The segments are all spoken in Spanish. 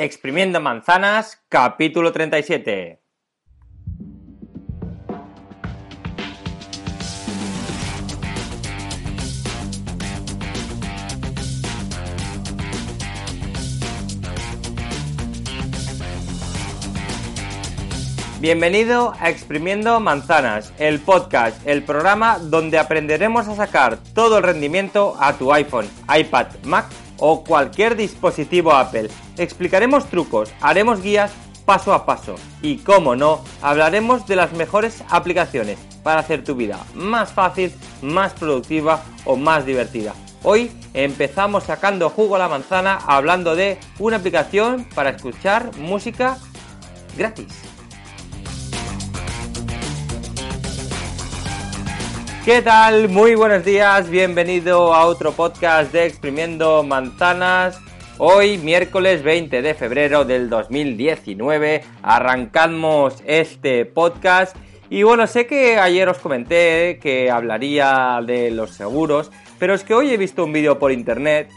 Exprimiendo manzanas, capítulo 37. Bienvenido a Exprimiendo Manzanas, el podcast, el programa donde aprenderemos a sacar todo el rendimiento a tu iPhone, iPad, Mac o cualquier dispositivo Apple. Explicaremos trucos, haremos guías paso a paso y, como no, hablaremos de las mejores aplicaciones para hacer tu vida más fácil, más productiva o más divertida. Hoy empezamos sacando jugo a la manzana hablando de una aplicación para escuchar música gratis. ¿Qué tal? Muy buenos días, bienvenido a otro podcast de Exprimiendo Manzanas. Hoy, miércoles 20 de febrero del 2019, arrancamos este podcast. Y bueno, sé que ayer os comenté que hablaría de los seguros, pero es que hoy he visto un vídeo por internet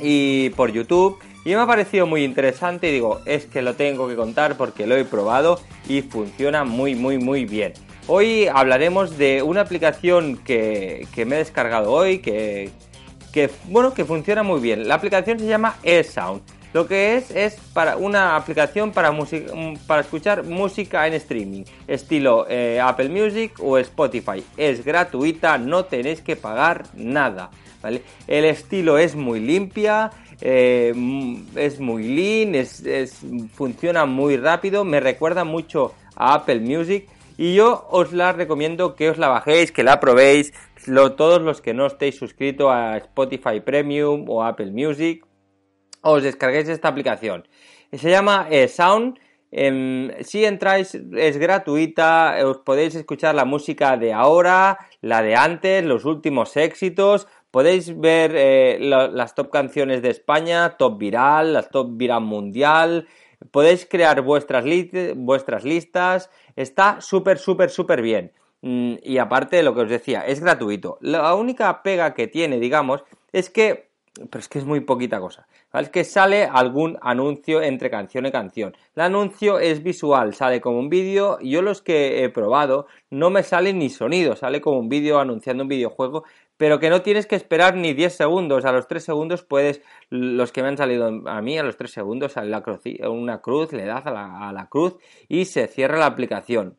y por YouTube y me ha parecido muy interesante y digo, es que lo tengo que contar porque lo he probado y funciona muy, muy, muy bien. Hoy hablaremos de una aplicación que, me he descargado hoy, que, bueno, que funciona muy bien. La aplicación se llama eSound. Lo que es es para una aplicación para, para escuchar música en streaming, estilo eh, Apple Music o Spotify. Es gratuita, no tenéis que pagar nada. El estilo es muy limpia, eh, es muy lean, es, funciona muy rápido, me recuerda mucho a Apple Music y yo os la recomiendo que os la bajéis, que la probéis, todos los que no estéis suscritos a Spotify Premium o Apple Music, os descarguéis esta aplicación. Se llama eh, Sound. Em, si entráis es gratuita, os podéis escuchar la música de ahora, la de antes, los últimos éxitos, podéis ver eh, las top canciones de España, top viral, las top viral mundial, podéis crear vuestras, listas, Está súper, súper, súper bien. Mm, y aparte de lo que os decía, es gratuito. La única pega que tiene, digamos, es que pero es que es muy poquita cosa. Es que sale algún anuncio entre canción y canción. El anuncio es visual, sale como un vídeo. Yo los que he probado no me sale ni sonido, sale como un vídeo anunciando un videojuego, pero que no tienes que esperar ni 10 segundos. A los 3 segundos puedes, los que me han salido a mí, a los 3 segundos sale una cruz, le das a la, cruz y se cierra la aplicación.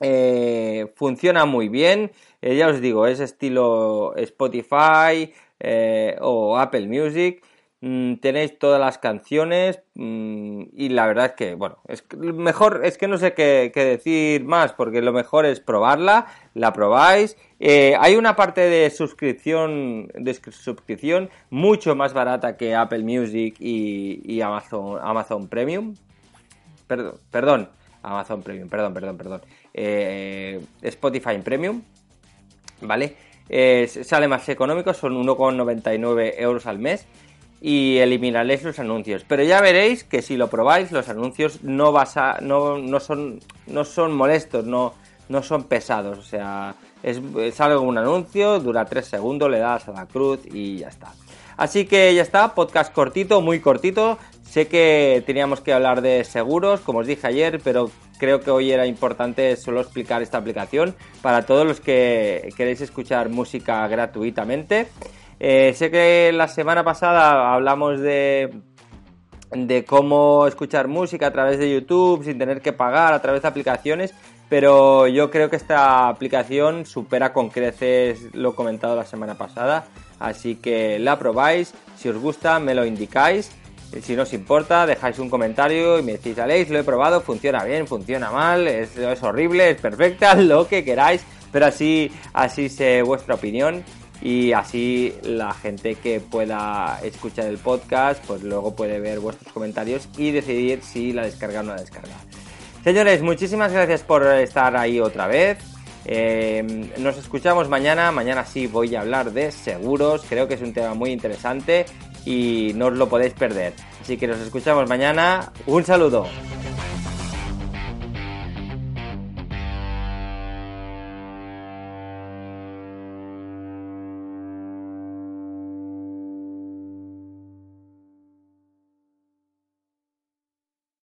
Eh, funciona muy bien, eh, ya os digo, es estilo Spotify, eh, o Apple Music. Mm, tenéis todas las canciones mm, y la verdad es que, bueno, es mejor, es que no sé qué, decir más, porque lo mejor es probarla, la probáis. Eh, hay una parte de suscripción, suscripción mucho más barata que Apple Music y, Amazon, Amazon Premium. Perdón, perdón, Amazon Premium, perdón, perdón, perdón. Eh, Spotify Premium, ¿vale? sale más económico, son 1,99 euros al mes y eliminaréis los anuncios. Pero ya veréis que si lo probáis, los anuncios no, vas a, no, no, son, no son molestos, no, no son pesados. O sea, es, sale un anuncio, dura 3 segundos, le das a la cruz y ya está. Así que ya está, podcast cortito, muy cortito. Sé que teníamos que hablar de seguros, como os dije ayer, pero creo que hoy era importante solo explicar esta aplicación para todos los que queréis escuchar música gratuitamente. Eh, sé que la semana pasada hablamos de, de cómo escuchar música a través de YouTube sin tener que pagar a través de aplicaciones, pero yo creo que esta aplicación supera con creces lo comentado la semana pasada, así que la probáis, si os gusta me lo indicáis si no os importa, dejáis un comentario y me decís, Alex, lo he probado, funciona bien, funciona mal, es, horrible, es perfecta, lo que queráis, pero así, así sé vuestra opinión y así la gente que pueda escuchar el podcast, pues luego puede ver vuestros comentarios y decidir si la descarga o no la descarga. Señores, muchísimas gracias por estar ahí otra vez. Eh, nos escuchamos mañana. Mañana sí voy a hablar de seguros. Creo que es un tema muy interesante y no os lo podéis perder. Así que nos escuchamos mañana. Un saludo.